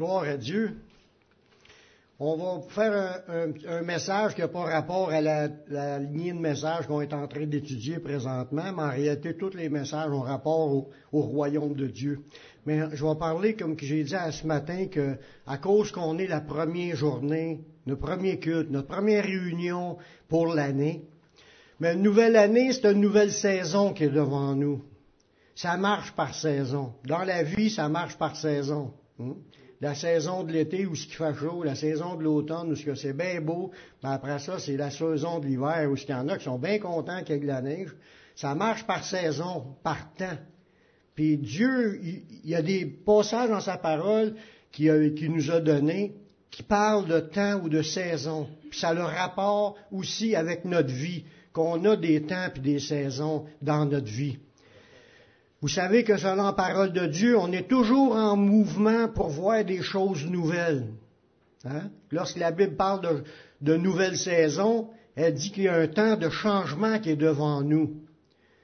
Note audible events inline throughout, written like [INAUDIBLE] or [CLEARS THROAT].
Gloire à Dieu. On va faire un, message qui n'a pas rapport à la, lignée de messages qu'on est en train d'étudier présentement, mais en réalité, tous les messages ont rapport au, royaume de Dieu. Mais je vais parler, comme j'ai dit ce matin, que à cause qu'on est la première journée, notre premier culte, notre première réunion pour l'année, mais une nouvelle année, c'est une nouvelle saison qui est devant nous. Ça marche par saison. Dans la vie, ça marche par saison. Hmm? La saison de l'été où ce qui fait chaud, la saison de l'automne où ce que c'est bien beau, mais après ça, c'est la saison de l'hiver où il y en a qui sont bien contents qu'il y ait de la neige. Ça marche par saison, par temps. Puis Dieu, il, y a des passages dans sa parole qui, nous a donnés qui parlent de temps ou de saison. Puis ça a le rapport aussi avec notre vie, qu'on a des temps et des saisons dans notre vie. Vous savez que selon la parole de Dieu, on est toujours en mouvement pour voir des choses nouvelles. Hein? Lorsque la Bible parle de, nouvelles saisons, elle dit qu'il y a un temps de changement qui est devant nous.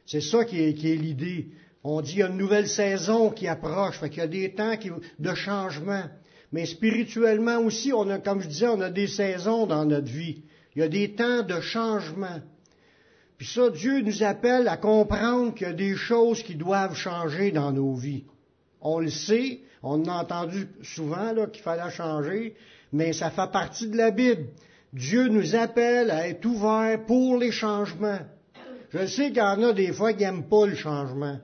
C'est ça qui est, l'idée. On dit qu'il y a une nouvelle saison qui approche, fait qu'il y a des temps de changement. Mais spirituellement aussi, on a, comme je disais, on a des saisons dans notre vie. Il y a des temps de changement. Puis ça, Dieu nous appelle à comprendre qu'il y a des choses qui doivent changer dans nos vies. On le sait, on a entendu souvent qu'il fallait changer, mais ça fait partie de la Bible. Dieu nous appelle à être ouverts pour les changements. Je sais qu'il y en a des fois qui n'aiment pas le changement.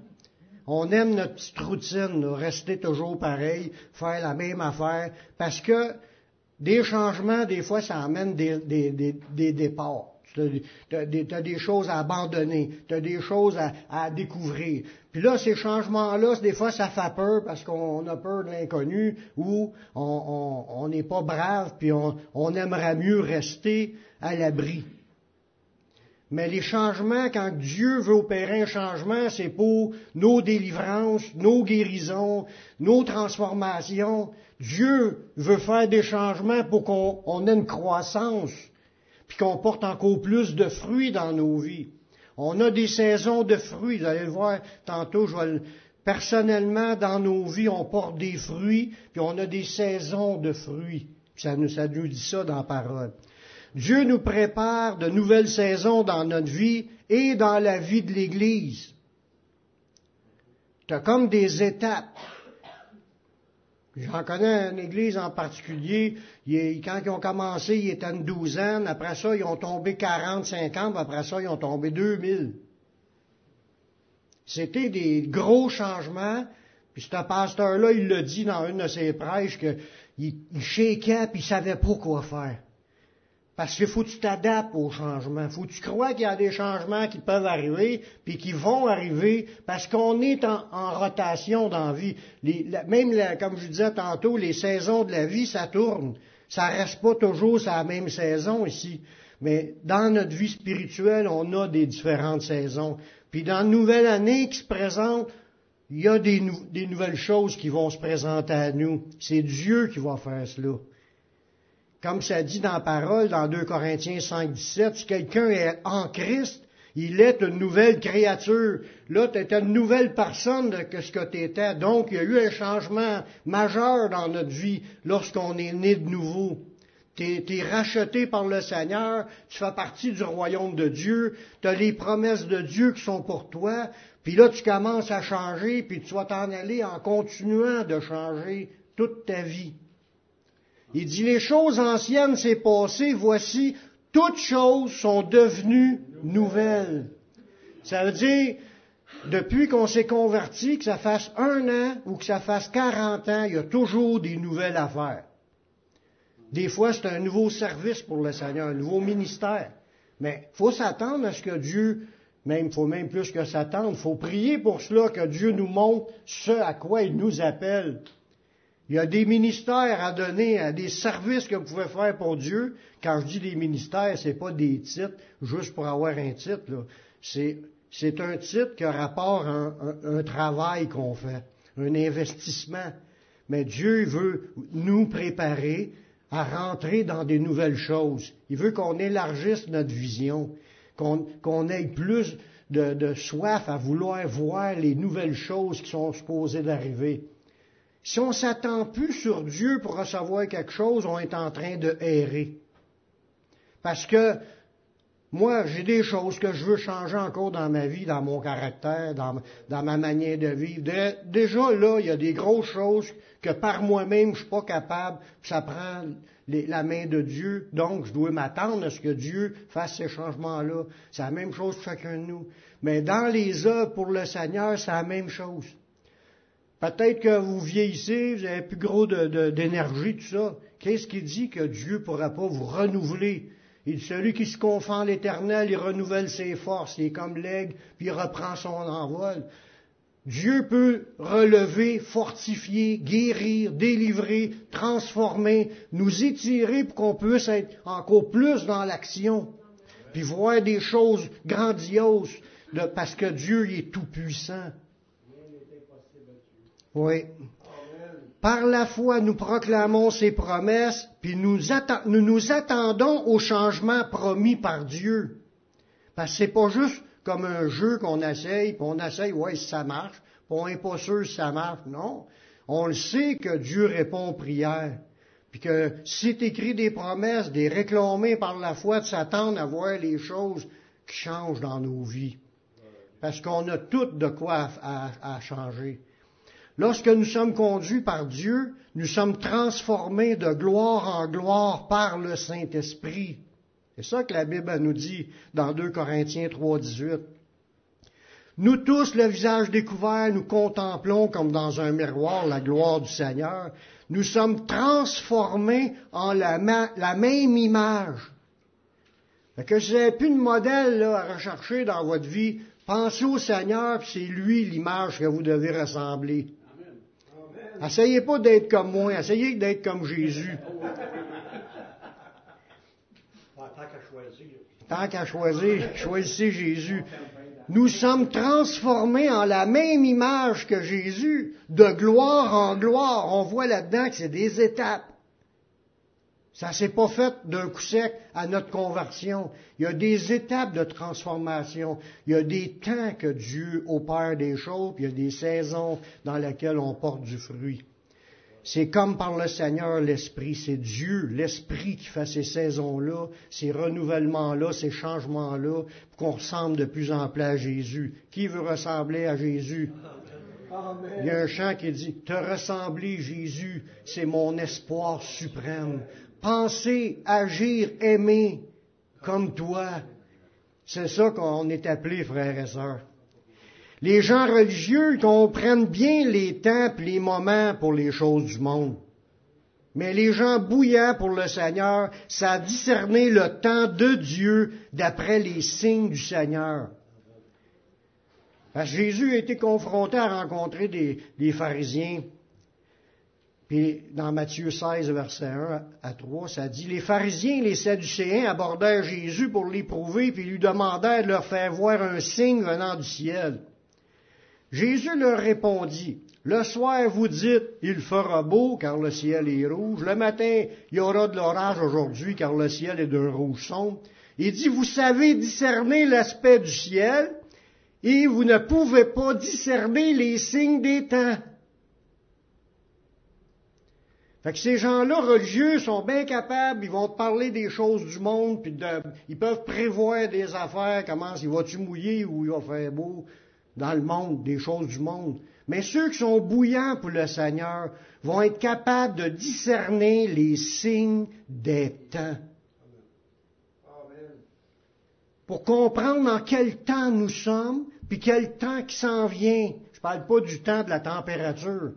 On aime notre petite routine, rester toujours pareil, faire la même affaire, parce que des changements, des fois, ça amène des, des départs. Tu as, des choses à abandonner, tu as des choses à, découvrir. Puis là, ces changements-là, des fois, ça fait peur parce qu'on a peur de l'inconnu ou on n'est pas brave, puis on, on aimerait mieux rester à l'abri. Mais les changements, quand Dieu veut opérer un changement, c'est pour nos délivrances, nos guérisons, nos transformations. Dieu veut faire des changements pour qu'on ait une croissance puis qu'on porte encore plus de fruits dans nos vies. On a des saisons de fruits. Vous allez le voir tantôt, je vais personnellement, dans nos vies, on porte des fruits, puis on a des saisons de fruits. Ça nous, ça nous dit ça dans la parole. Dieu nous prépare de nouvelles saisons dans notre vie et dans la vie de l'Église. Tu comme des étapes. J'en connais une église en particulier, quand ils ont commencé, ils étaient une douzaine, après ça, ils ont tombé 40, 50, après ça, ils ont tombé 2000. C'était des gros changements, puis ce pasteur-là, il l'a dit dans une de ses prêches, qu'il il shakeait, puis il savait pas quoi faire. Parce qu'il faut que tu t'adaptes aux changements. Faut que tu crois qu'il y a des changements qui peuvent arriver, puis qui vont arriver, parce qu'on est en, rotation dans la vie. même, comme je disais tantôt, les saisons de la vie, ça tourne. Ça reste pas toujours sur la même saison ici. Mais dans notre vie spirituelle, on a des différentes saisons. Puis dans la nouvelle année qui se présente, il y a des nouvelles choses qui vont se présenter à nous. C'est Dieu qui va faire cela comme ça dit dans la parole, dans 2 Corinthiens 5, 17, si quelqu'un est en Christ, il est une nouvelle créature. Là, tu une nouvelle personne que ce que tu étais. Donc, il y a eu un changement majeur dans notre vie lorsqu'on est né de nouveau. Tu es, racheté par le Seigneur, tu fais partie du royaume de Dieu, tu as les promesses de Dieu qui sont pour toi, puis là, tu commences à changer, puis tu vas t'en aller en continuant de changer toute ta vie. Il dit, les choses anciennes s'est passé, voici, toutes choses sont devenues nouvelles. Ça veut dire, depuis qu'on s'est converti, que ça fasse un an ou que ça fasse quarante ans, il y a toujours des nouvelles affaires. Des fois, c'est un nouveau service pour le Seigneur, un nouveau ministère. Mais il faut s'attendre à ce que Dieu, même, il faut même plus que s'attendre, il faut prier pour cela, que Dieu nous montre ce à quoi il nous appelle il y a des ministères à donner, à des services que vous pouvez faire pour Dieu. Quand je dis des ministères, c'est pas des titres juste pour avoir un titre. C'est, un titre qui a rapport à un, travail qu'on fait, un investissement. Mais Dieu veut nous préparer à rentrer dans des nouvelles choses. Il veut qu'on élargisse notre vision, qu'on, ait plus de, de soif à vouloir voir les nouvelles choses qui sont supposées d'arriver. Si on s'attend plus sur Dieu pour recevoir quelque chose, on est en train de errer. Parce que moi, j'ai des choses que je veux changer encore dans ma vie, dans mon caractère, dans, ma manière de vivre. déjà là, il y a des grosses choses que par moi-même, je suis pas capable. Ça prend la main de Dieu. Donc, je dois m'attendre à ce que Dieu fasse ces changements-là. C'est la même chose pour chacun de nous. Mais dans les œuvres pour le Seigneur, c'est la même chose. Peut-être que vous vieillissez, vous avez plus gros d'énergie, tout ça. Qu'est-ce qui dit que Dieu ne pourra pas vous renouveler? Il celui qui se confond à l'éternel, il renouvelle ses forces, il est comme l'aigle, puis il reprend son envol. Dieu peut relever, fortifier, guérir, délivrer, transformer, nous étirer pour qu'on puisse être encore plus dans l'action, puis voir des choses grandioses, parce que Dieu est tout puissant. Oui. Par la foi, nous proclamons ses promesses, puis nous, nous, attendons au changement promis par Dieu. Parce que c'est pas juste comme un jeu qu'on essaye, puis on essaye, ouais, ça marche, puis on pas sûr si ça marche. Non. On le sait que Dieu répond aux prières. Puis que c'est écrit des promesses, des réclamés par la foi, de s'attendre à voir les choses qui changent dans nos vies. Parce qu'on a tout de quoi à changer. Lorsque nous sommes conduits par Dieu, nous sommes transformés de gloire en gloire par le Saint-Esprit. C'est ça que la Bible nous dit dans 2 Corinthiens 3, 18. Nous tous, le visage découvert, nous contemplons comme dans un miroir la gloire du Seigneur. Nous sommes transformés en la, même image. Fait que si vous n'avez plus de modèle à rechercher dans votre vie, pensez au Seigneur, c'est lui l'image que vous devez ressembler. Essayez pas d'être comme moi, essayez d'être comme Jésus. Tant qu'à choisir, choisissez Jésus. Nous sommes transformés en la même image que Jésus, de gloire en gloire. On voit là-dedans que c'est des étapes. Ça s'est pas fait d'un coup sec à notre conversion. Il y a des étapes de transformation. Il y a des temps que Dieu opère des choses, puis il y a des saisons dans lesquelles on porte du fruit. C'est comme par le Seigneur l'Esprit, c'est Dieu, l'Esprit qui fait ces saisons-là, ces renouvellements-là, ces changements-là, pour qu'on ressemble de plus en plus à Jésus. Qui veut ressembler à Jésus? Il y a un chant qui dit, Te ressembler, Jésus, c'est mon espoir suprême penser, agir, aimer comme toi. C'est ça qu'on est appelé, frères et sœurs. Les gens religieux comprennent bien les temps et les moments pour les choses du monde. Mais les gens bouillants pour le Seigneur, ça a discerné le temps de Dieu d'après les signes du Seigneur. Parce que Jésus a été confronté à rencontrer des pharisiens puis dans Matthieu 16, verset 1 à 3, ça dit, les pharisiens et les sadducéens abordèrent Jésus pour l'éprouver, puis lui demandèrent de leur faire voir un signe venant du ciel. Jésus leur répondit, le soir vous dites, il fera beau car le ciel est rouge. Le matin, il y aura de l'orage aujourd'hui car le ciel est d'un rouge sombre. Il dit, vous savez discerner l'aspect du ciel et vous ne pouvez pas discerner les signes des temps. Fait que ces gens-là religieux sont bien capables, ils vont te parler des choses du monde, puis ils peuvent prévoir des affaires, comment il va-tu mouiller ou il va faire beau dans le monde, des choses du monde. Mais ceux qui sont bouillants pour le Seigneur vont être capables de discerner les signes des temps. Pour comprendre en quel temps nous sommes, puis quel temps qui s'en vient. Je parle pas du temps de la température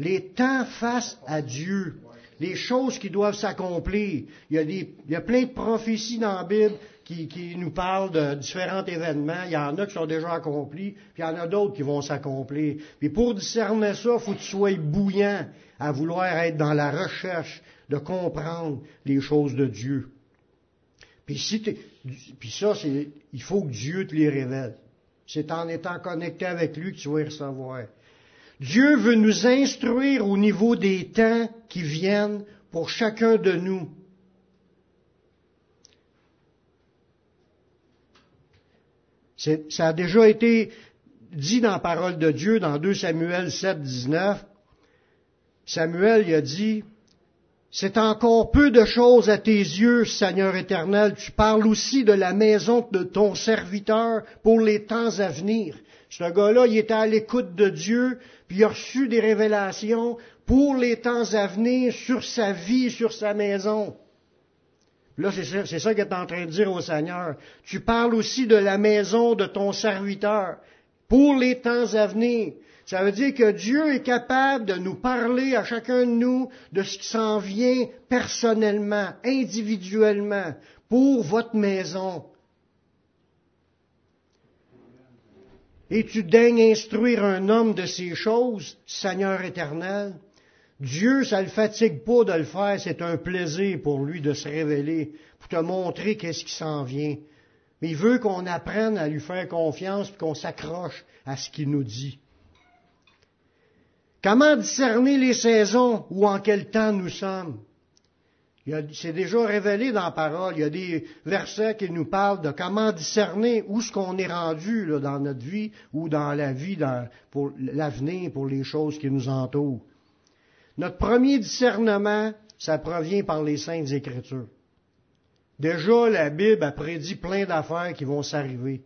les temps face à Dieu, les choses qui doivent s'accomplir. Il y, a des, il y a plein de prophéties dans la Bible qui, nous parlent de différents événements. Il y en a qui sont déjà accomplis, puis il y en a d'autres qui vont s'accomplir. Puis pour discerner ça, il faut que tu sois bouillant à vouloir être dans la recherche de comprendre les choses de Dieu. Puis, si puis ça, il faut que Dieu te les révèle. C'est en étant connecté avec lui que tu vas y recevoir. Dieu veut nous instruire au niveau des temps qui viennent pour chacun de nous. Ça a déjà été dit dans la parole de Dieu dans 2 Samuel 7, 19. Samuel a dit, c'est encore peu de choses à tes yeux, Seigneur éternel. Tu parles aussi de la maison de ton serviteur pour les temps à venir. Ce gars-là, il était à l'écoute de Dieu, puis il a reçu des révélations pour les temps à venir sur sa vie, sur sa maison. Là, c'est ça, ça qu'il est en train de dire au Seigneur. Tu parles aussi de la maison de ton serviteur pour les temps à venir. Ça veut dire que Dieu est capable de nous parler à chacun de nous de ce qui s'en vient personnellement, individuellement, pour votre maison. Et tu daignes instruire un homme de ces choses, Seigneur éternel. Dieu, ça le fatigue pas de le faire, c'est un plaisir pour lui de se révéler, pour te montrer qu'est-ce qui s'en vient. Mais il veut qu'on apprenne à lui faire confiance, qu'on s'accroche à ce qu'il nous dit. Comment discerner les saisons ou en quel temps nous sommes? C'est déjà révélé dans la parole. Il y a des versets qui nous parlent de comment discerner où ce qu'on est rendu dans notre vie ou dans la vie dans, pour l'avenir, pour les choses qui nous entourent. Notre premier discernement, ça provient par les saintes écritures. Déjà, la Bible a prédit plein d'affaires qui vont s'arriver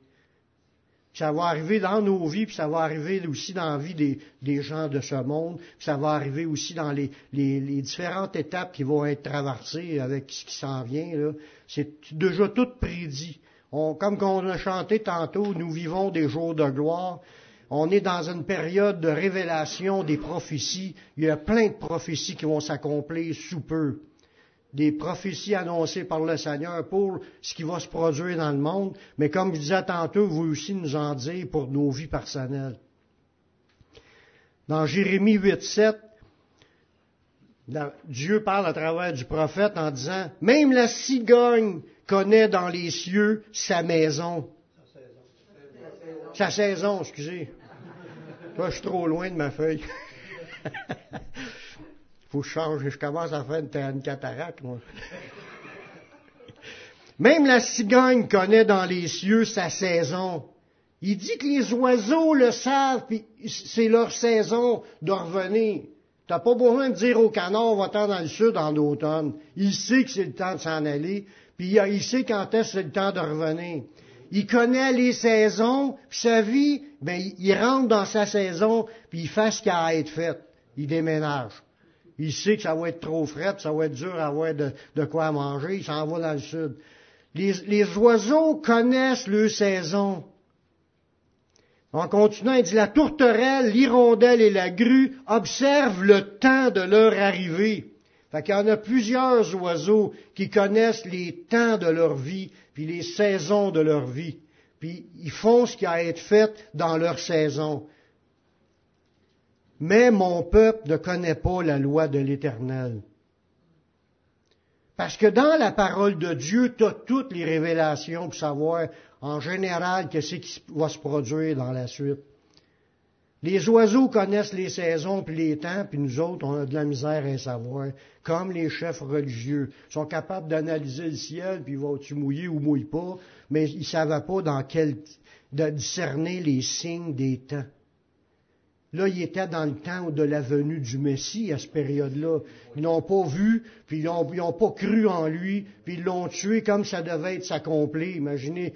ça va arriver dans nos vies, puis ça va arriver aussi dans la vie des, gens de ce monde, puis ça va arriver aussi dans les, différentes étapes qui vont être traversées avec ce qui s'en vient. C'est déjà tout prédit. comme on a chanté tantôt, nous vivons des jours de gloire. On est dans une période de révélation des prophéties. Il y a plein de prophéties qui vont s'accomplir sous peu des prophéties annoncées par le Seigneur pour ce qui va se produire dans le monde, mais comme je disais tantôt, vous aussi nous en dire pour nos vies personnelles. Dans Jérémie 8, 7, Dieu parle à travers du prophète en disant, même la cigogne connaît dans les cieux sa maison. Sa saison, excusez. Toi, je suis trop loin de ma feuille. [LAUGHS] faut que je change, je commence à faire une, cataracte, moi. Même la cigogne connaît dans les cieux sa saison. Il dit que les oiseaux le savent, puis c'est leur saison de revenir. T'as pas besoin de dire au canard, va-t'en dans le sud en automne. Il sait que c'est le temps de s'en aller, puis il sait quand est-ce c'est le temps de revenir. Il connaît les saisons, puis sa vie, ben, il rentre dans sa saison, puis il fait ce qui a à être fait. Il déménage. Il sait que ça va être trop frais, ça va être dur à avoir de, quoi manger, il s'en va dans le sud. Les, oiseaux connaissent leur saison. En continuant, il dit, la tourterelle, l'hirondelle et la grue observent le temps de leur arrivée. Fait qu'il y en a plusieurs oiseaux qui connaissent les temps de leur vie, puis les saisons de leur vie. Puis ils font ce qui a à être fait dans leur saison mais mon peuple ne connaît pas la loi de l'Éternel. Parce que dans la parole de Dieu, tu as toutes les révélations pour savoir en général qu'est-ce qui va se produire dans la suite. Les oiseaux connaissent les saisons puis les temps, puis nous autres, on a de la misère à savoir. Comme les chefs religieux Ils sont capables d'analyser le ciel, puis vont-tu mouiller ou mouille pas, mais ils ne savent pas dans quel, de discerner les signes des temps. Là, il était dans le temps de la venue du Messie à cette période-là. Ils n'ont pas vu, puis ils n'ont pas cru en lui, puis ils l'ont tué comme ça devait être s'accomplir. Imaginez,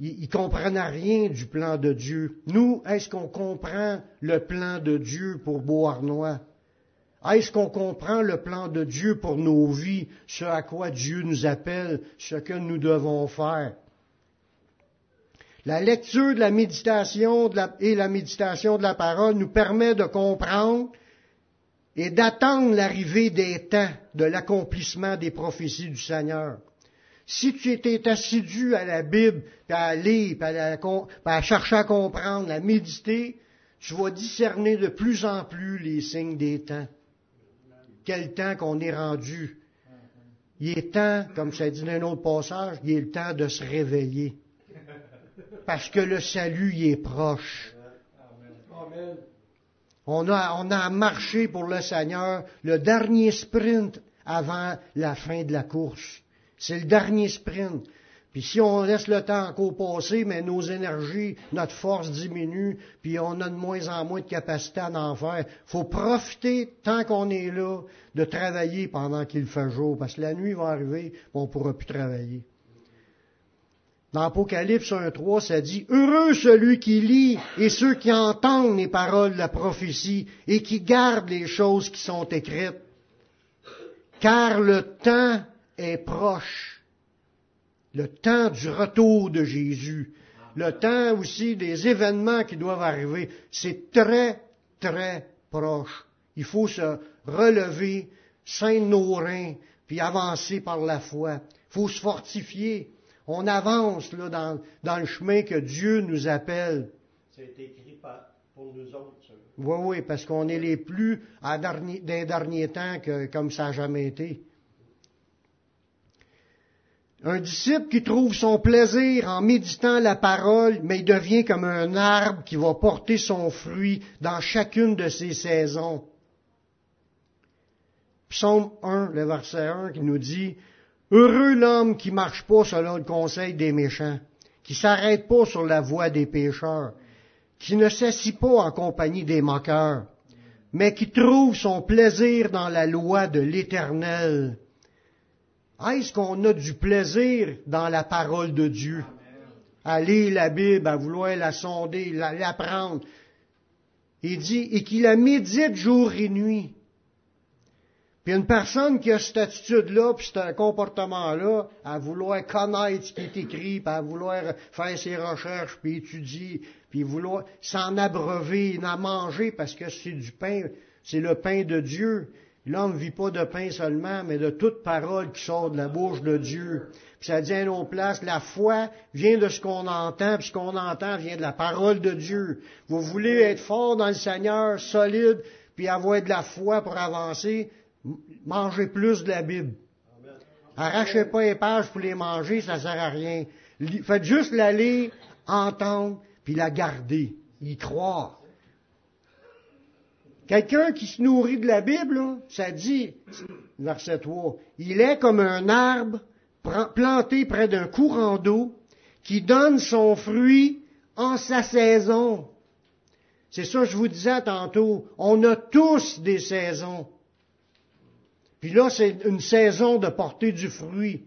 ils ne comprennent rien du plan de Dieu. Nous, est-ce qu'on comprend le plan de Dieu pour Beauharnois? Est-ce qu'on comprend le plan de Dieu pour nos vies, ce à quoi Dieu nous appelle, ce que nous devons faire? La lecture de la méditation et la méditation de la parole nous permet de comprendre et d'attendre l'arrivée des temps de l'accomplissement des prophéties du Seigneur. Si tu étais assidu à la Bible, à lire, à, chercher à comprendre, à méditer, tu vas discerner de plus en plus les signes des temps. Quel temps qu'on est rendu. Il est temps, comme ça dit dans un autre passage, il est le temps de se réveiller parce que le salut y est proche. On a, on a marché pour le Seigneur le dernier sprint avant la fin de la course. C'est le dernier sprint. Puis si on laisse le temps encore passer, mais nos énergies, notre force diminue, puis on a de moins en moins de capacité à en faire. faut profiter, tant qu'on est là, de travailler pendant qu'il fait jour, parce que la nuit va arriver, on ne pourra plus travailler. Dans Apocalypse 1.3, ça dit, Heureux celui qui lit et ceux qui entendent les paroles de la prophétie et qui gardent les choses qui sont écrites, car le temps est proche le temps du retour de Jésus, le temps aussi des événements qui doivent arriver, c'est très, très proche. Il faut se relever, saindre nos reins, puis avancer par la foi. Il faut se fortifier. On avance là, dans, dans le chemin que Dieu nous appelle. C'est écrit pour nous autres. Oui, oui, parce qu'on est les plus à dernier, des derniers temps que, comme ça n'a jamais été. Un disciple qui trouve son plaisir en méditant la parole, mais il devient comme un arbre qui va porter son fruit dans chacune de ses saisons. Psaume 1, le verset 1, qui nous dit, Heureux l'homme qui marche pas selon le conseil des méchants, qui s'arrête pas sur la voie des pécheurs, qui ne s'assit pas en compagnie des moqueurs, mais qui trouve son plaisir dans la loi de l'Éternel est-ce qu'on a du plaisir dans la parole de Dieu? À lire la Bible, à vouloir la sonder, l'apprendre. Il dit, et qu'il la médite jour et nuit. Puis une personne qui a cette attitude-là, puis ce comportement-là, à vouloir connaître ce qui est écrit, puis à vouloir faire ses recherches, puis étudier, puis vouloir s'en abreuver, en manger, parce que c'est du pain, c'est le pain de Dieu. L'homme vit pas de pain seulement, mais de toute parole qui sort de la bouche de Dieu. Puis ça dit à nos places, la foi vient de ce qu'on entend, puis ce qu'on entend vient de la parole de Dieu. Vous voulez être fort dans le Seigneur, solide, puis avoir de la foi pour avancer, mangez plus de la Bible. Arrachez pas les pages pour les manger, ça sert à rien. Faites juste la lire, entendre, puis la garder, y croire. Quelqu'un qui se nourrit de la Bible, ça dit, verset 3, il est comme un arbre planté près d'un courant d'eau qui donne son fruit en sa saison. C'est ça que je vous disais tantôt. On a tous des saisons. Puis là, c'est une saison de porter du fruit.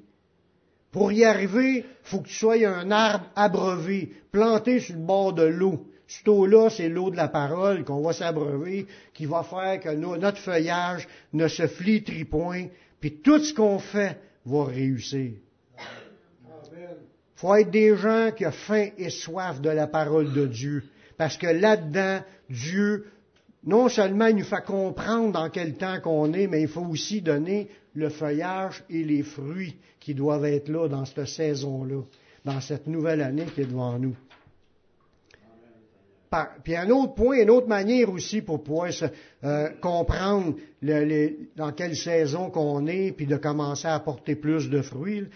Pour y arriver, faut que tu sois un arbre abreuvé, planté sur le bord de l'eau. Cette eau-là, c'est l'eau de la parole qu'on va s'abreuver, qui va faire que notre feuillage ne se flétrit point, puis tout ce qu'on fait va réussir. Faut être des gens qui ont faim et soif de la parole de Dieu. Parce que là-dedans, Dieu, non seulement il nous fait comprendre dans quel temps qu'on est, mais il faut aussi donner le feuillage et les fruits qui doivent être là dans cette saison-là, dans cette nouvelle année qui est devant nous puis un autre point, une autre manière aussi pour pouvoir euh, comprendre dans quelle saison qu'on est, puis de commencer à apporter plus de fruits,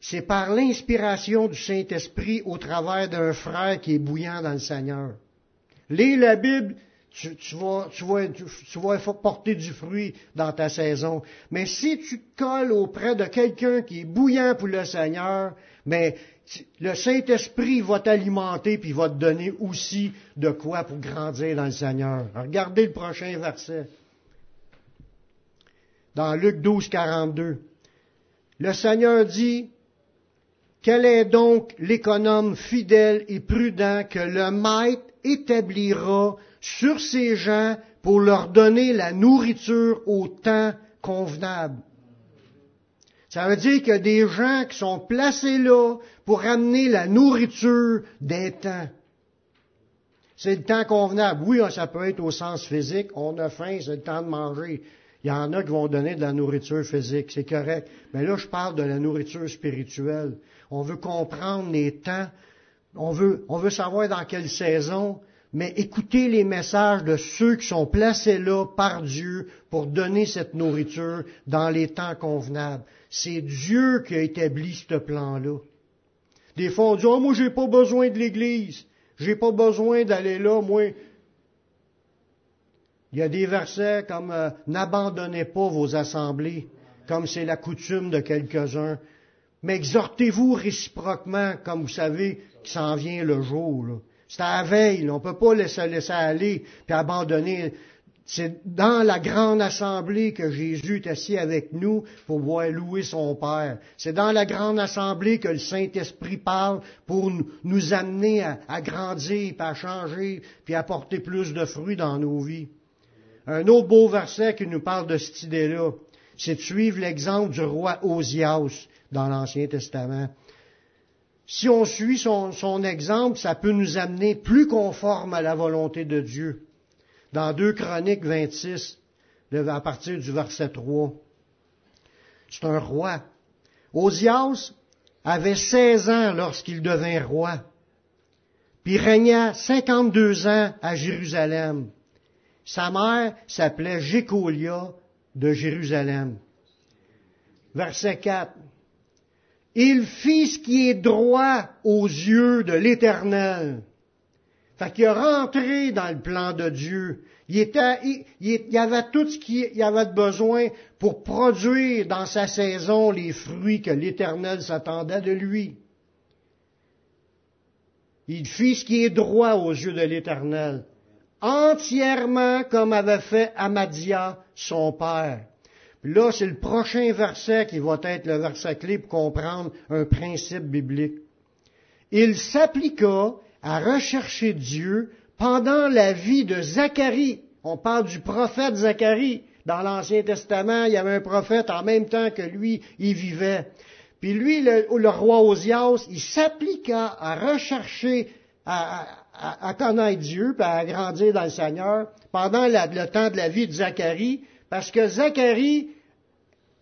c'est par l'inspiration du Saint-Esprit au travers d'un frère qui est bouillant dans le Seigneur. Lis la Bible, tu, vas, tu, vas, tu, vas, porter du fruit dans ta saison. Mais si tu colles auprès de quelqu'un qui est bouillant pour le Seigneur, mais le Saint-Esprit va t'alimenter puis va te donner aussi de quoi pour grandir dans le Seigneur. regardez le prochain verset. Dans Luc 12, 42. Le Seigneur dit, quel est donc l'économe fidèle et prudent que le maître établira sur ses gens pour leur donner la nourriture au temps convenable? Ça veut dire qu'il y a des gens qui sont placés là pour amener la nourriture des temps. C'est le temps convenable. Oui, ça peut être au sens physique. On a faim, c'est le temps de manger. Il y en a qui vont donner de la nourriture physique, c'est correct. Mais là, je parle de la nourriture spirituelle. On veut comprendre les temps. On veut, on veut savoir dans quelle saison mais écoutez les messages de ceux qui sont placés là par Dieu pour donner cette nourriture dans les temps convenables. C'est Dieu qui a établi ce plan-là. Des fois, on dit, oh, moi, j'ai pas besoin de l'Église. J'ai pas besoin d'aller là, moi. Il y a des versets comme N'abandonnez pas vos assemblées, comme c'est la coutume de quelques-uns. Mais exhortez-vous réciproquement, comme vous savez qu'il s'en vient le jour. là. C'est à la veille, on ne peut pas laisser, laisser aller puis abandonner. C'est dans la grande assemblée que Jésus est assis avec nous pour voir louer son Père. C'est dans la grande assemblée que le Saint-Esprit parle pour nous, amener à, grandir, puis à changer, puis à porter plus de fruits dans nos vies. Un autre beau verset qui nous parle de cette idée-là, c'est suivre l'exemple du roi Osias dans l'Ancien Testament. Si on suit son, exemple, ça peut nous amener plus conforme à la volonté de Dieu. Dans 2 Chroniques 26, le- à partir du verset 3, c'est un roi. Osias avait 16 ans lorsqu'il devint roi, puis régna 52 ans à Jérusalem. Sa mère s'appelait Jécolia de Jérusalem. Verset 4. Il fit ce qui est droit aux yeux de l'Éternel. Fait qu'il est rentré dans le plan de Dieu. Il, était, il, avait tout ce qu'il avait besoin pour produire dans sa saison les fruits que l'Éternel s'attendait de lui. Il fit ce qui est droit aux yeux de l'Éternel, entièrement comme avait fait Amadia, son père. Là, c'est le prochain verset qui va être le verset clé pour comprendre un principe biblique. Il s'appliqua à rechercher Dieu pendant la vie de Zacharie. On parle du prophète Zacharie. Dans l'Ancien Testament, il y avait un prophète en même temps que lui, il vivait. Puis lui, le, le roi Osias, il s'appliqua à rechercher, à, connaître Dieu, puis à grandir dans le Seigneur pendant le temps de la vie de Zacharie, parce que Zacharie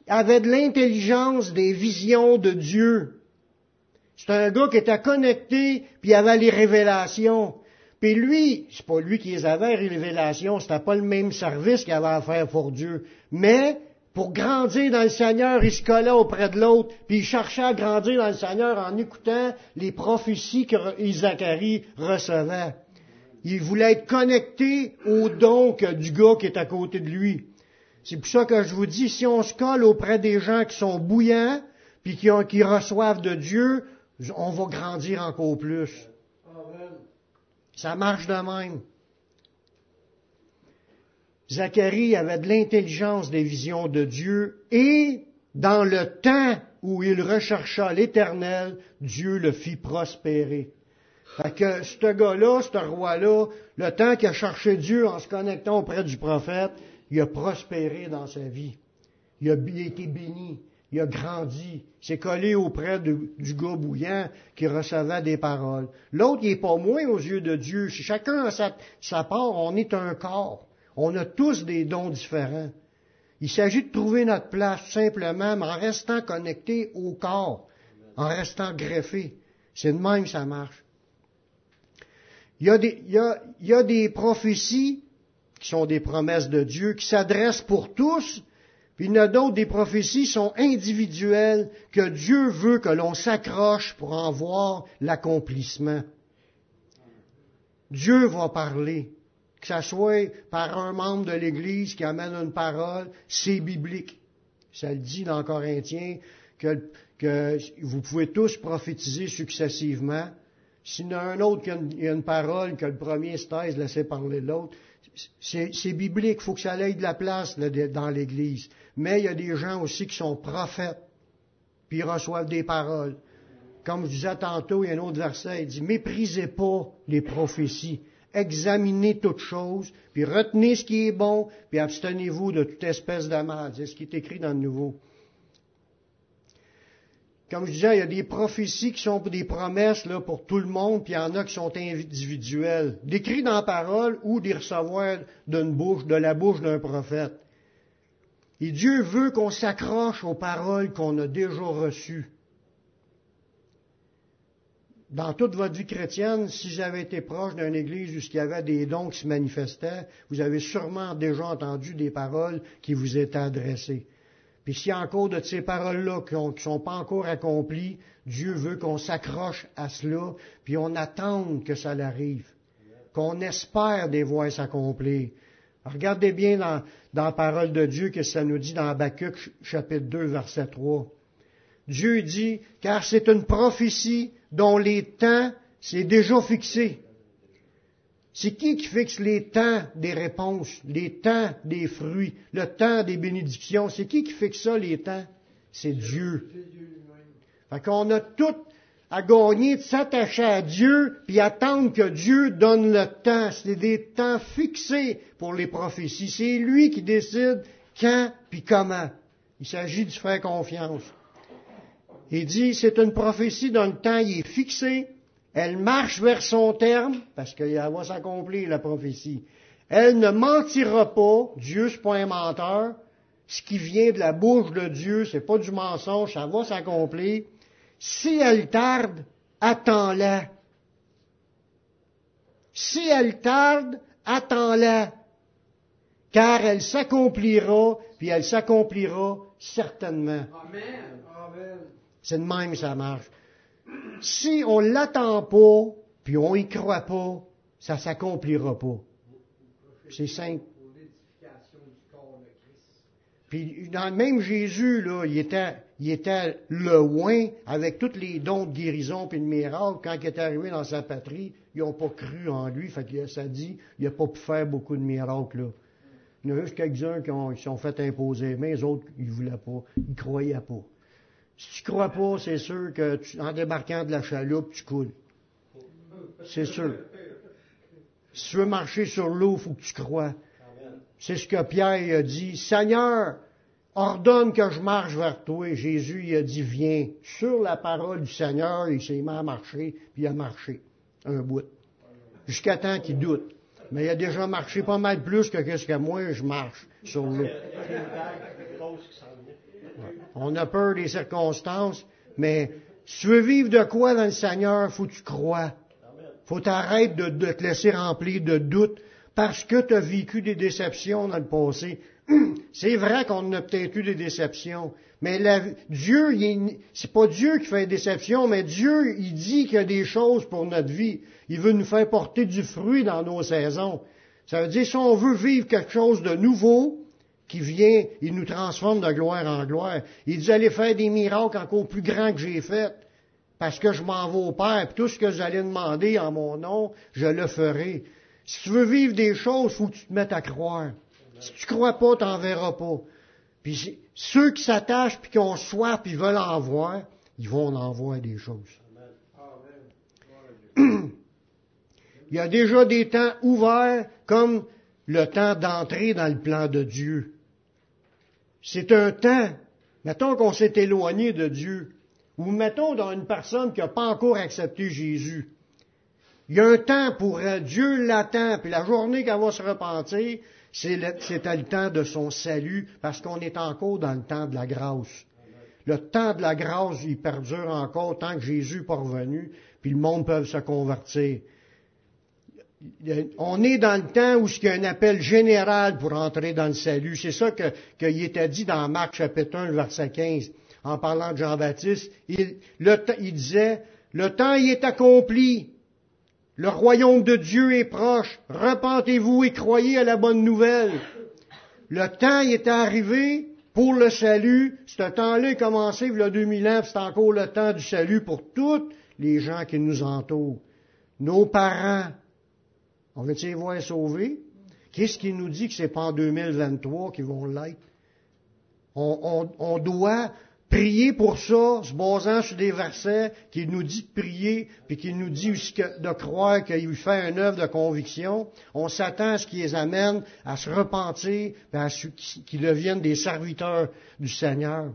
avait de l'intelligence des visions de Dieu. C'est un gars qui était connecté, puis il avait les révélations. Puis lui, c'est pas lui qui les avait, les révélations, c'était pas le même service qu'il avait à faire pour Dieu. Mais, pour grandir dans le Seigneur, il se collait auprès de l'autre, puis il cherchait à grandir dans le Seigneur en écoutant les prophéties que Zacharie recevait. Il voulait être connecté au don du gars qui est à côté de lui. C'est pour ça que je vous dis, si on se colle auprès des gens qui sont bouillants, puis qui, ont- qui reçoivent de Dieu, on va grandir encore plus. Ça marche de même. Zacharie avait de l'intelligence des visions de Dieu et dans le temps où il rechercha l'Éternel, Dieu le fit prospérer. Fait que ce gars-là, ce roi-là, le temps qu'il a cherché Dieu en se connectant auprès du prophète, il a prospéré dans sa vie. Il a, été béni. Il a grandi. S'est collé auprès du gars bouillant qui recevait des paroles. L'autre, il n'est pas moins aux yeux de Dieu. Si chacun a sa, part, on est un corps. On a tous des dons différents. Il s'agit de trouver notre place simplement, mais en restant connecté au corps, en restant greffé. C'est de même que ça marche. Il y a des prophéties qui sont des promesses de Dieu, qui s'adressent pour tous, puis il y en a d'autres, des prophéties sont individuelles, que Dieu veut que l'on s'accroche pour en voir l'accomplissement. Dieu va parler, que ce soit par un membre de l'Église qui amène une parole, c'est biblique. Ça le dit dans Corinthiens que, vous pouvez tous prophétiser successivement. S'il y en a un autre qui a une parole, que le premier se taise, laissez parler l'autre, c'est biblique, il faut que ça aille de la place dans l'Église. Mais il y a des gens aussi qui sont prophètes, puis ils reçoivent des paroles. Comme je disais tantôt, il y a un autre verset, il dit, méprisez pas les prophéties, examinez toutes choses, puis retenez ce qui est bon, puis abstenez-vous de toute espèce de. C'est ce qui est écrit dans le Nouveau. Comme je disais, il y a des prophéties qui sont des promesses pour tout le monde, puis il y en a qui sont individuelles, décrites dans la parole ou des recevoir de la bouche d'un prophète. Et Dieu veut qu'on s'accroche aux paroles qu'on a déjà reçues. Dans toute votre vie chrétienne, si j'avais été proche d'une église où il y avait des dons qui se manifestaient, vous avez sûrement déjà entendu des paroles qui vous étaient adressées. Puis s'il y a encore de ces paroles-là qui ne sont pas encore accomplies, Dieu veut qu'on s'accroche à cela, puis on attende que ça arrive, qu'on espère des voir s'accomplir. Regardez bien dans, la parole de Dieu que ça nous dit dans Habakkuk chapitre 2, verset 3. Dieu dit, car c'est une prophétie dont les temps, c'est déjà fixé. C'est qui qui fixe les temps des réponses, les temps des fruits, le temps des bénédictions? C'est qui qui fixe ça, les temps? C'est Dieu. Fait qu'on a tout à gagner de s'attacher à Dieu puis attendre que Dieu donne le temps. C'est des temps fixés pour les prophéties. C'est lui qui décide quand puis comment. Il s'agit de faire confiance. Il dit, c'est une prophétie dont le temps est fixé. Elle marche vers son terme, parce qu'elle va s'accomplir, la prophétie. Elle ne mentira pas. Dieu, c'est pas un menteur. Ce qui vient de la bouche de Dieu, c'est pas du mensonge, ça va s'accomplir. Si elle tarde, attends-la. Si elle tarde, attends-la. Car elle s'accomplira, puis elle s'accomplira certainement. Amen. C'est de même ça marche. Si on l'attend pas, puis on y croit pas, ça s'accomplira pas. C'est simple. Puis dans le même Jésus, là, il était, il le loin avec tous les dons de guérison puis de miracles. Quand il est arrivé dans sa patrie, ils n'ont pas cru en lui. Fait que ça dit, il n'a pas pu faire beaucoup de miracles là. Il y en a juste quelques-uns qui qui sont fait imposer, mais les autres, ils ne voulaient pas. Ils ne croyaient pas. Si tu crois pas, c'est sûr que en débarquant de la chaloupe, tu coules. C'est sûr. Si tu veux marcher sur l'eau, il faut que tu crois. C'est ce que Pierre a dit. Seigneur, ordonne que je marche vers toi. Et Jésus il a dit, viens. Sur la parole du Seigneur, il s'est mis à marcher, puis il a marché un bout. Jusqu'à temps qu'il doute. Mais il a déjà marché pas mal plus que ce que moi, je marche sur l'eau. On a peur des circonstances, mais si tu veux vivre de quoi dans le Seigneur, faut que tu crois. Faut t'arrêter de, te laisser remplir de doutes parce que tu as vécu des déceptions dans le passé. [CLEARS THROAT] C'est vrai qu'on a peut-être eu des déceptions, mais la- Dieu, c'est pas Dieu qui fait des déceptions, mais Dieu, il dit qu'il y a des choses pour notre vie. Il veut nous faire porter du fruit dans nos saisons. Ça veut dire, si on veut vivre quelque chose de nouveau, qui vient, il nous transforme de gloire en gloire. Il dit, allez faire des miracles encore plus grands que j'ai fait, parce que je m'en vais au Père, puis tout ce que vous allez demander en mon nom, je le ferai. Si tu veux vivre des choses, faut que tu te mettes à croire. Si tu crois pas, t'en verras pas. Puis ceux qui s'attachent puis qui ont soif puis veulent en voir, ils vont en voir des choses. [CLEARS THROAT] Il y a déjà des temps ouverts comme le temps d'entrer dans le plan de Dieu. C'est un temps. Mettons qu'on s'est éloigné de Dieu. Ou mettons dans une personne qui n'a pas encore accepté Jésus. Il y a un temps pour elle. Dieu l'attend. Puis la journée qu'elle va se repentir, c'est le temps de son salut parce qu'on est encore dans le temps de la grâce. Le temps de la grâce, il perdure encore tant que Jésus n'est pas revenu, puis le monde peut se convertir. On est dans le temps où il y a un appel général pour entrer dans le salut. C'est ça que, qu'il était dit dans Marc chapitre 1, verset 15, en parlant de Jean-Baptiste. Il, disait, le temps y est accompli. Le royaume de Dieu est proche. Repentez-vous et croyez à la bonne nouvelle. Le temps y est arrivé pour le salut. Ce temps-là est commencé il y a 2000 ans, c'est encore le temps du salut pour tous les gens qui nous entourent. Nos parents, on veut les voir sauvés? Qu'est-ce qui nous dit que c'est pas en 2023 qu'ils vont l'être? On, on- doit prier pour ça, se basant sur des versets qui nous dit de prier, puis qui nous dit de croire qu'il fait une œuvre de conviction. On s'attend à ce qu'ils les amène à se repentir, puis à ce qu'ils deviennent des serviteurs du Seigneur.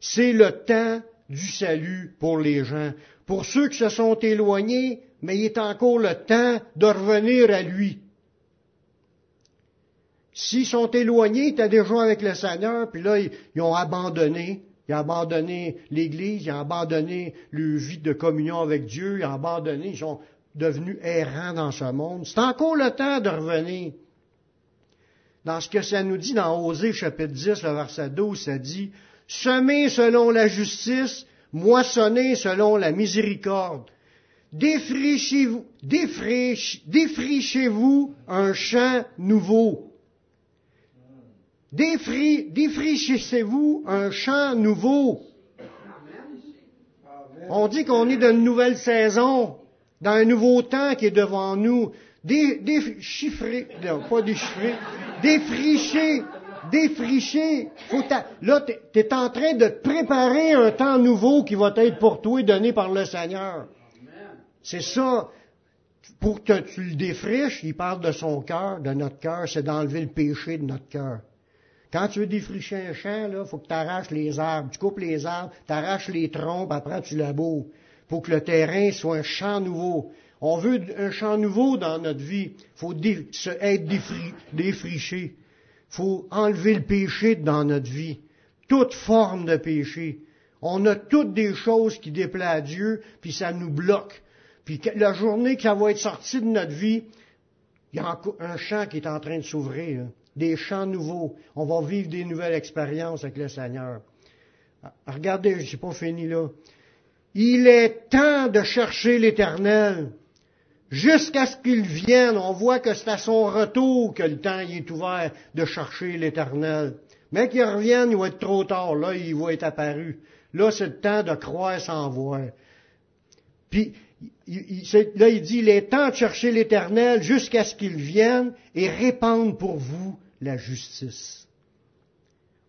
C'est le temps du salut pour les gens. Pour ceux qui se sont éloignés, mais il est encore le temps de revenir à lui. S'ils sont éloignés, ils étaient déjà avec le Seigneur, puis là, ils, ont abandonné. Ils ont abandonné l'Église, ils ont abandonné leur vie de communion avec Dieu, ils ont abandonné, ils sont devenus errants dans ce monde. C'est encore le temps de revenir. Dans ce que ça nous dit dans Osée chapitre 10, le verset 12, ça dit, Semez selon la justice, moissonnez selon la miséricorde. Défrichez-vous, défriche- défrichez-vous un champ nouveau. Défri- défrichissez-vous un champ nouveau. On dit qu'on est dans une nouvelle saison, dans un nouveau temps qui est devant nous. Des, déchiffré, non, pas déchiffré, défriché, défriché. Faut là, tu es en train de préparer un temps nouveau qui va être pour toi donné par le Seigneur. C'est ça. Pour que tu le défriches, il parle de son cœur, de notre cœur, c'est d'enlever le péché de notre cœur. Quand tu veux défricher un champ, il faut que tu arraches les arbres. Tu coupes les arbres, tu arraches les troncs, après tu laboures. Pour que le terrain soit un champ nouveau. On veut un champ nouveau dans notre vie. Il faut être défriché. Faut enlever le péché dans notre vie. Toute forme de péché. On a toutes des choses qui déplaisent à Dieu, puis ça nous bloque. Puis la journée que ça va être sorti de notre vie, il y a un champ qui est en train de s'ouvrir. Des champs nouveaux. On va vivre des nouvelles expériences avec le Seigneur. Ah, regardez, je n'ai pas fini là. Il est temps de chercher l'Éternel jusqu'à ce qu'il vienne. On voit que c'est à son retour que le temps est ouvert de chercher l'Éternel. Mais qu'il revienne, il va être trop tard. Là, il va être apparu. Là, c'est le temps de croire sans voir. Puis, là, il dit, il est temps de chercher l'Éternel jusqu'à ce qu'il vienne et répande pour vous la justice.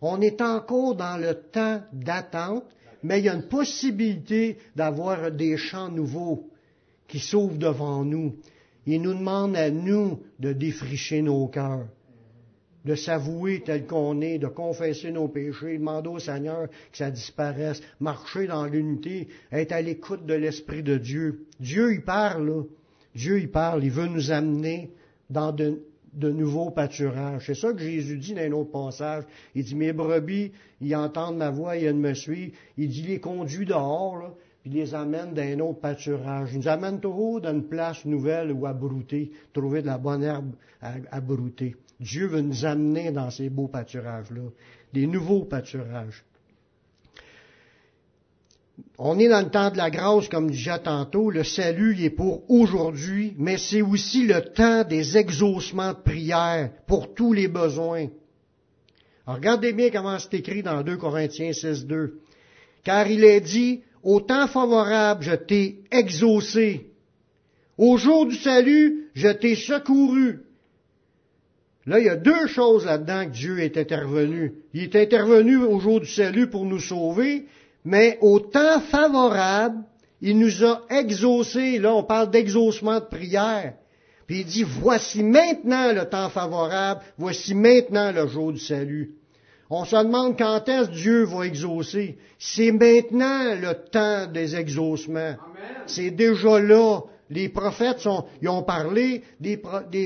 On est encore dans le temps d'attente, mais il y a une possibilité d'avoir des champs nouveaux qui s'ouvre devant nous. Il nous demande à nous de défricher nos cœurs, de s'avouer tel qu'on est, de confesser nos péchés, demander au Seigneur que ça disparaisse, marcher dans l'unité, être à l'écoute de l'Esprit de Dieu. Dieu, il parle, Dieu, il parle, il veut nous amener dans de, nouveaux pâturages. C'est ça que Jésus dit dans un autre passage. Il dit, mes brebis, ils entendent ma voix, ils me suivent. Il dit, les conduits dehors, là, puis les amène dans un autre pâturage. Il nous amène toujours dans une place nouvelle ou à brouter, trouver de la bonne herbe à, brouter. Dieu veut nous amener dans ces beaux pâturages-là, des nouveaux pâturages. On est dans le temps de la grâce, comme disais tantôt, le salut est pour aujourd'hui, mais c'est aussi le temps des exaucements de prière pour tous les besoins. regardez bien comment c'est écrit dans 2 Corinthiens 6, 2. Car il est dit, au temps favorable, je t'ai exaucé. Au jour du salut, je t'ai secouru. Là, il y a deux choses là-dedans que Dieu est intervenu. Il est intervenu au jour du salut pour nous sauver, mais au temps favorable, il nous a exaucés. Là, on parle d'exaucement de prière. Puis il dit, voici maintenant le temps favorable, voici maintenant le jour du salut. On se demande quand est-ce Dieu va exaucer. C'est maintenant le temps des exaucements. C'est déjà là. Les prophètes sont, ils ont parlé, des,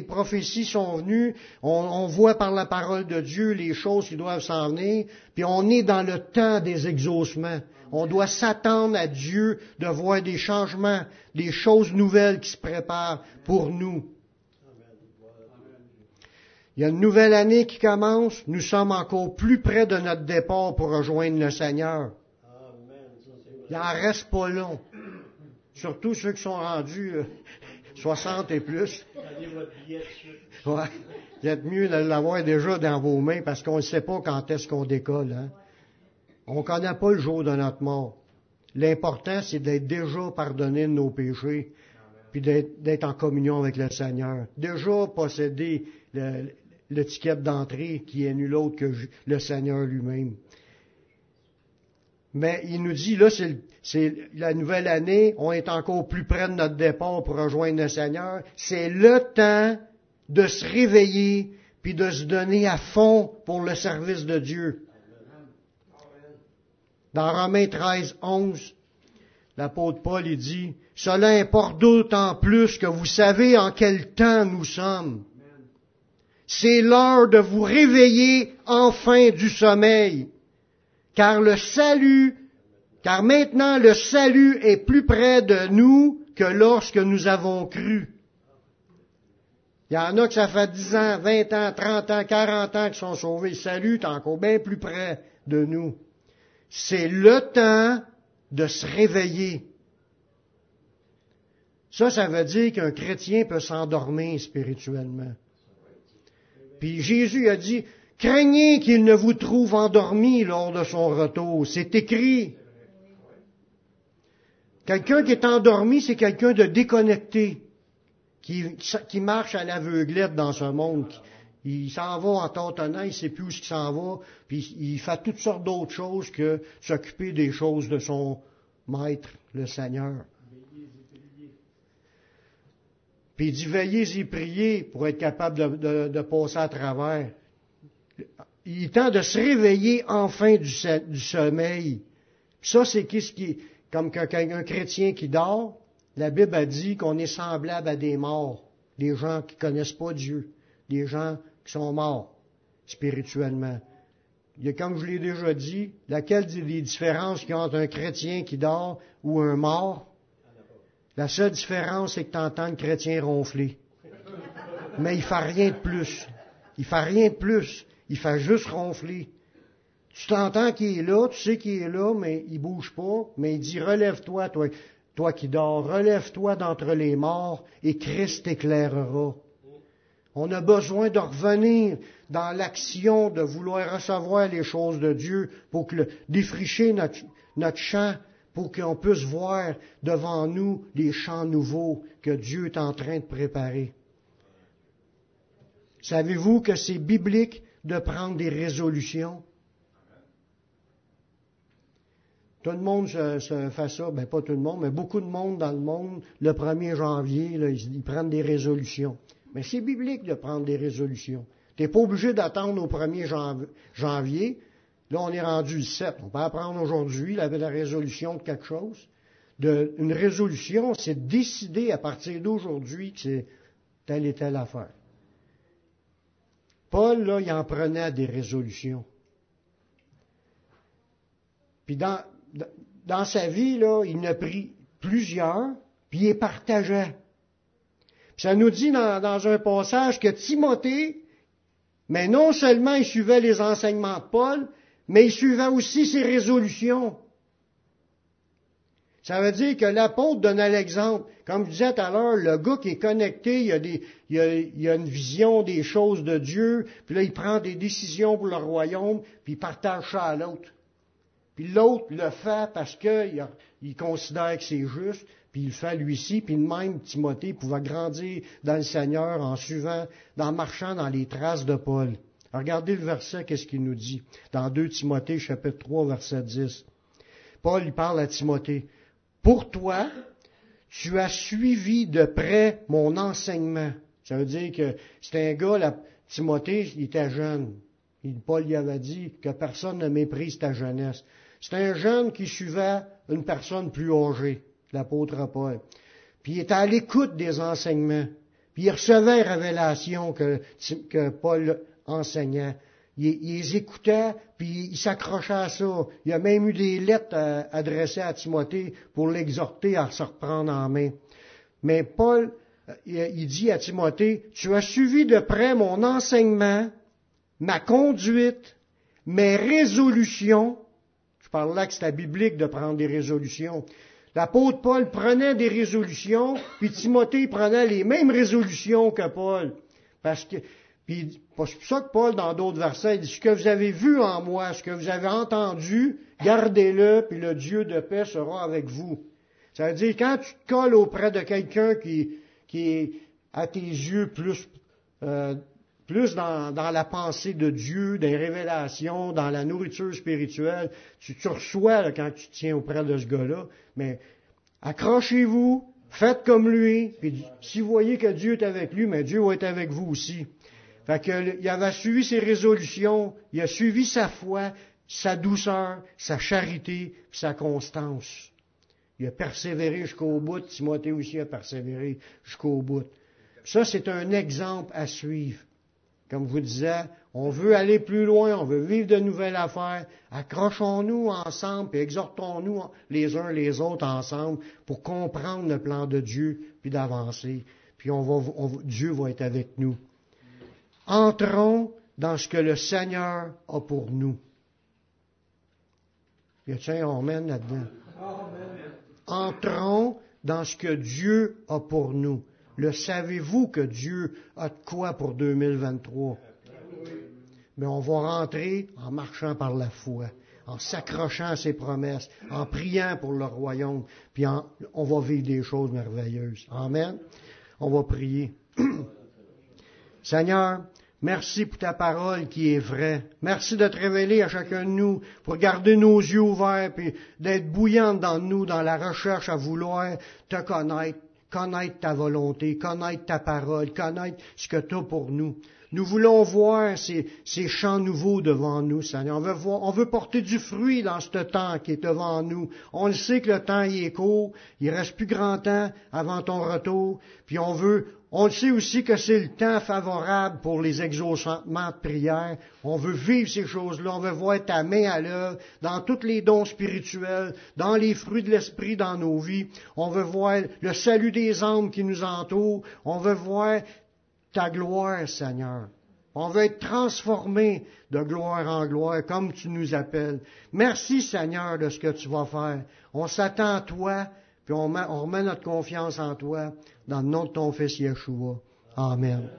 prophéties sont venues, on, voit par la parole de Dieu les choses qui doivent s'en venir, puis on est dans le temps des exaucements. On doit s'attendre à Dieu de voir des changements, des choses nouvelles qui se préparent pour nous. Il y a une nouvelle année qui commence. Nous sommes encore plus près de notre départ pour rejoindre le Seigneur. Il n'en reste pas long. Surtout ceux qui sont rendus 60 euh, [LAUGHS] et plus. Ouais. Vous êtes mieux de l'avoir déjà dans vos mains parce qu'on ne sait pas quand est-ce qu'on décolle. Hein. On ne connaît pas le jour de notre mort. L'important, c'est d'être déjà pardonné de nos péchés, puis d'être en communion avec le Seigneur. Déjà posséder l'étiquette d'entrée qui est nul autre que le Seigneur lui-même. Mais il nous dit, là, c'est la nouvelle année, on est encore plus près de notre départ pour rejoindre le Seigneur. C'est le temps de se réveiller puis de se donner à fond pour le service de Dieu. Dans Romains 13, 11, l'apôtre Paul dit, Cela importe d'autant plus que vous savez en quel temps nous sommes. C'est l'heure de vous réveiller enfin du sommeil, car le salut, car maintenant le salut est plus près de nous que lorsque nous avons cru. Il y en a que ça fait 10 ans, 20 ans, 30 ans, 40 ans qu'ils sont sauvés. Le salut est encore bien plus près de nous. C'est le temps de se réveiller. Ça, ça veut dire qu'un chrétien peut s'endormir spirituellement. Puis Jésus a dit, craignez qu'il ne vous trouve endormi lors de son retour. C'est écrit. Quelqu'un qui est endormi, c'est quelqu'un de déconnecté, qui, marche à l'aveuglette dans ce monde. Il s'en va en tâtonnant, il ne sait plus où il s'en va, puis il fait toutes sortes d'autres choses que s'occuper des choses de son maître, le Seigneur. Puis il dit veillez et priez pour être capable de, passer à travers. Il est de se réveiller enfin du, sommeil. Ça, c'est qu'est-ce qui, comme un chrétien qui dort, la Bible a dit qu'on est semblable à des morts, des gens qui connaissent pas Dieu, des gens qui sont morts spirituellement. Il comme je l'ai déjà dit, laquelle des différences qu'il y a entre un chrétien qui dort ou un mort? La seule différence, c'est que tu entends le chrétien ronfler. Mais il fait rien de plus. Il fait rien de plus. Il fait juste ronfler. Tu t'entends qu'il est là, tu sais qu'il est là, mais il bouge pas, mais il dit relève-toi, toi, qui dors, relève-toi d'entre les morts et Christ t'éclairera. On a besoin de revenir dans l'action de vouloir recevoir les choses de Dieu pour que défricher notre, notre champ, pour qu'on puisse voir devant nous les champs nouveaux que Dieu est en train de préparer. Savez-vous que c'est biblique de prendre des résolutions? Tout le monde se, fait ça, ben pas tout le monde, mais beaucoup de monde dans le monde, le 1er janvier, ils, prennent des résolutions. Mais c'est biblique de prendre des résolutions. Tu n'es pas obligé d'attendre au 1er janvier. Là, on est rendu le 7. On peut apprendre aujourd'hui la, la résolution de quelque chose. Une résolution, c'est décider à partir d'aujourd'hui que c'est telle et telle affaire. Paul, il en prenait des résolutions. Puis dans, sa vie, il en a pris plusieurs, puis il les partageait. Puis ça nous dit dans, un passage que Timothée, mais non seulement il suivait les enseignements de Paul, mais il suivait aussi ses résolutions. Ça veut dire que l'apôtre donnait l'exemple. Comme je disais tout à l'heure, le gars qui est connecté, il a, des, il, a, il a, une vision des choses de Dieu, puis là, il prend des décisions pour le royaume, puis il partage ça à l'autre. Puis l'autre le fait parce qu'il il considère que c'est juste, puis il le fait lui-ci, puis même Timothée pouvait grandir dans le Seigneur en suivant, en marchant dans les traces de Paul. regardez le verset, qu'est-ce qu'il nous dit dans 2 Timothée chapitre 3 verset 10. Paul il parle à Timothée. Pour toi, tu as suivi de près mon enseignement. Ça veut dire que c'est un gars, là, Timothée, il était jeune. Paul lui avait dit que personne ne méprise ta jeunesse. C'est un jeune qui suivait une personne plus âgée, l'apôtre Paul. Puis il était à l'écoute des enseignements. Puis il recevait que, que Paul enseignait. Il, il, les écoutait, puis il s'accrochait à ça. Il a même eu des lettres euh, adressées à Timothée pour l'exhorter à se reprendre en main. Mais Paul, il, il dit à Timothée, tu as suivi de près mon enseignement, ma conduite, mes résolutions. Je parle là que c'était biblique de prendre des résolutions. L'apôtre Paul prenait des résolutions, puis Timothée prenait les mêmes résolutions que Paul. Parce que, puis c'est pour ça que Paul, dans d'autres versets, dit, ce que vous avez vu en moi, ce que vous avez entendu, gardez-le, puis le Dieu de paix sera avec vous. Ça veut dire, quand tu te colles auprès de quelqu'un qui, qui est à tes yeux plus euh, plus dans, la pensée de Dieu, les révélations, dans la nourriture spirituelle. Tu, tu reçois là, quand tu tiens auprès de ce gars-là, mais accrochez-vous, faites comme lui, puis si vous voyez que Dieu est avec lui, mais Dieu va être avec vous aussi. Fait que, il avait suivi ses résolutions, il a suivi sa foi, sa douceur, sa charité, sa constance. Il a persévéré jusqu'au bout, Timothée aussi a persévéré jusqu'au bout. Ça, c'est un exemple à suivre. Comme je vous disais, on veut aller plus loin, on veut vivre de nouvelles affaires. Accrochons-nous ensemble et exhortons-nous les uns les autres ensemble pour comprendre le plan de Dieu puis d'avancer. Puis on va, Dieu va être avec nous. Entrons dans ce que le Seigneur a pour nous. A-t-il un Amen là-dedans? Entrons dans ce que Dieu a pour nous. Le savez-vous que Dieu a de quoi pour 2023? mais on va rentrer en marchant par la foi, en s'accrochant à ses promesses, en priant pour le royaume, puis on va vivre des choses merveilleuses. Amen. On va prier. [CLEARS THROAT] Seigneur, merci pour ta parole qui est vraie. Merci de te révéler à chacun de nous pour garder nos yeux ouverts puis d'être bouillante dans nous dans la recherche à vouloir te connaître, connaître ta volonté, connaître ta parole, connaître ce que tu as pour nous. Nous voulons voir ces, ces, champs nouveaux devant nous, Seigneur. On veut, porter du fruit dans ce temps qui est devant nous. On le sait que le temps y est court, il reste plus grand temps avant ton retour, puis on veut, on sait aussi que c'est le temps favorable pour les exaucements de prière. On veut vivre ces choses-là. On veut voir ta main à l'œuvre dans tous les dons spirituels, dans les fruits de l'esprit dans nos vies. On veut voir le salut des âmes qui nous entourent. On veut voir ta gloire, Seigneur. On veut être transformé de gloire en gloire, comme tu nous appelles. Merci, Seigneur, de ce que tu vas faire. On s'attend à toi, puis on, remet notre confiance en toi, dans le nom de ton Fils Yeshua. Amen.